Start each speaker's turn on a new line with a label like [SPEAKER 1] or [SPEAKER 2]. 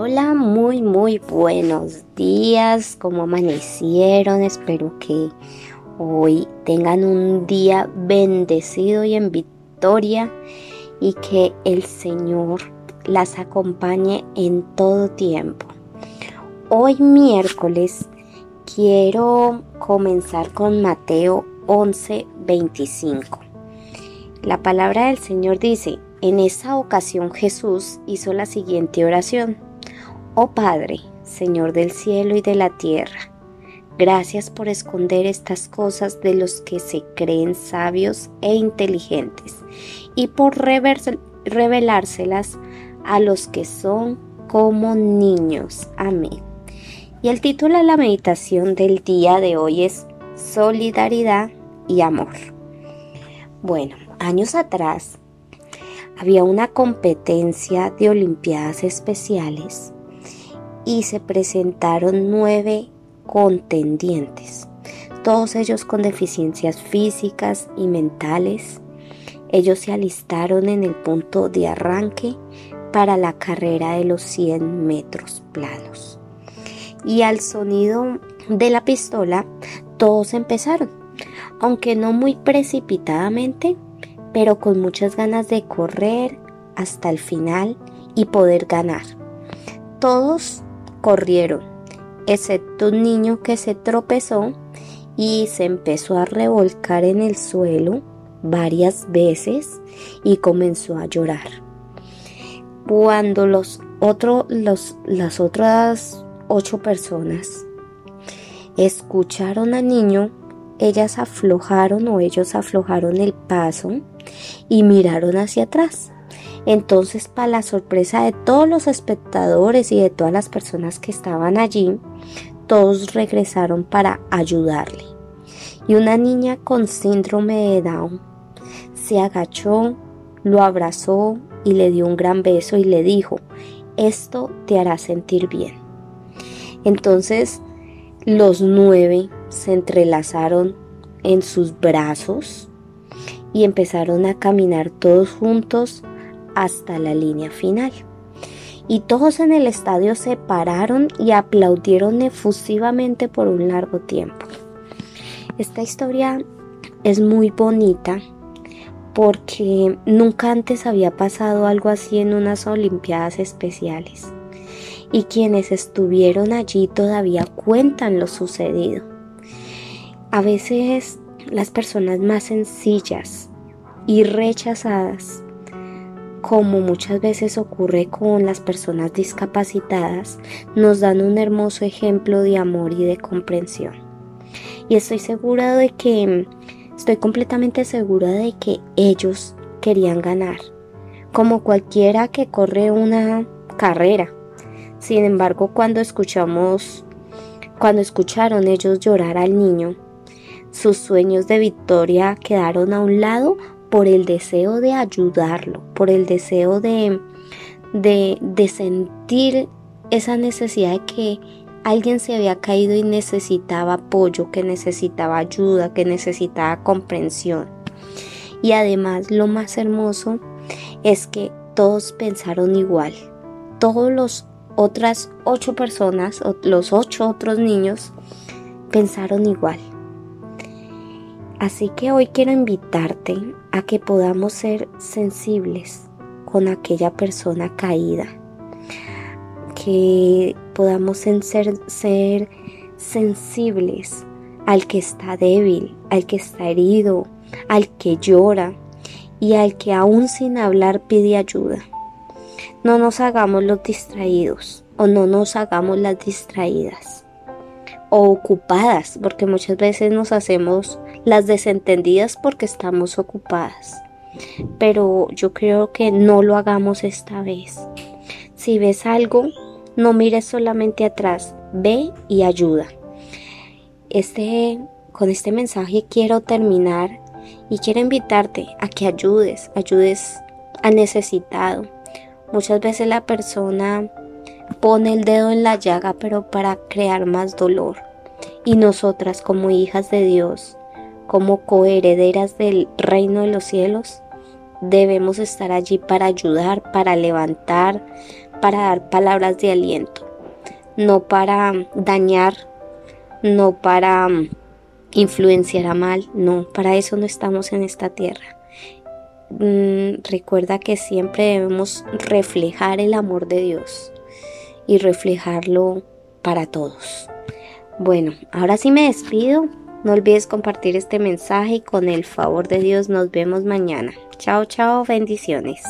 [SPEAKER 1] Hola, muy muy buenos días, ¿cómo amanecieron? Espero que hoy tengan un día bendecido y en victoria y que el Señor las acompañe en todo tiempo. Hoy miércoles quiero comenzar con Mateo 11:25. La palabra del Señor dice, en esa ocasión Jesús hizo la siguiente oración. Oh Padre, Señor del cielo y de la tierra, gracias por esconder estas cosas de los que se creen sabios e inteligentes y por revelárselas a los que son como niños. Amén. Y el título de la meditación del día de hoy es Solidaridad y Amor. Bueno, años atrás había una competencia de Olimpiadas Especiales y se presentaron nueve contendientes, todos ellos con deficiencias físicas y mentales. Ellos se alistaron en el punto de arranque para la carrera de los 100 metros planos. Y al sonido de la pistola, todos empezaron, aunque no muy precipitadamente, pero con muchas ganas de correr hasta el final y poder ganar. Todos corrieron, excepto un niño que se tropezó y se empezó a revolcar en el suelo varias veces y comenzó a llorar. Cuando los otros, los, las otras ocho personas escucharon al niño, ellas aflojaron o ellos aflojaron el paso y miraron hacia atrás. Entonces, para la sorpresa de todos los espectadores y de todas las personas que estaban allí, todos regresaron para ayudarle. Y una niña con síndrome de Down se agachó, lo abrazó y le dio un gran beso y le dijo, esto te hará sentir bien. Entonces los nueve se entrelazaron en sus brazos y empezaron a caminar todos juntos hasta la línea final. Y todos en el estadio se pararon y aplaudieron efusivamente por un largo tiempo. Esta historia es muy bonita porque nunca antes había pasado algo así en unas Olimpiadas especiales. Y quienes estuvieron allí todavía cuentan lo sucedido. A veces las personas más sencillas y rechazadas como muchas veces ocurre con las personas discapacitadas, nos dan un hermoso ejemplo de amor y de comprensión. Y estoy segura de que, estoy completamente segura de que ellos querían ganar, como cualquiera que corre una carrera. Sin embargo, cuando escuchamos, cuando escucharon ellos llorar al niño, sus sueños de victoria quedaron a un lado por el deseo de ayudarlo, por el deseo de, de, sentir esa necesidad de que alguien se había caído y necesitaba apoyo, que necesitaba ayuda, que necesitaba comprensión. Y además lo más hermoso es que todos pensaron igual. Todos los otras ocho personas, los ocho otros niños, pensaron igual. Así que hoy quiero invitarte a que podamos ser sensibles con aquella persona caída, que podamos ser, sensibles al que está débil, al que está herido, al que llora y al que aún sin hablar pide ayuda. No nos hagamos los distraídos o no nos hagamos las distraídas o ocupadas, porque muchas veces nos hacemos las desentendidas porque estamos ocupadas. Pero yo creo que no lo hagamos esta vez. Si ves algo, no mires solamente atrás, ve y ayuda. Este, con este mensaje quiero terminar y quiero invitarte a que ayudes, ayudes al necesitado. Muchas veces la persona pone el dedo en la llaga, pero para crear más dolor. Y nosotras como hijas de Dios, como coherederas del reino de los cielos, debemos estar allí para ayudar, para levantar, para dar palabras de aliento, no para dañar, no para mm, influenciar a mal, no, para eso no estamos en esta tierra. Mm, recuerda que siempre debemos reflejar el amor de Dios y reflejarlo para todos. Bueno, ahora sí me despido. No olvides compartir este mensaje y con el favor de Dios nos vemos mañana. Chao, chao, bendiciones.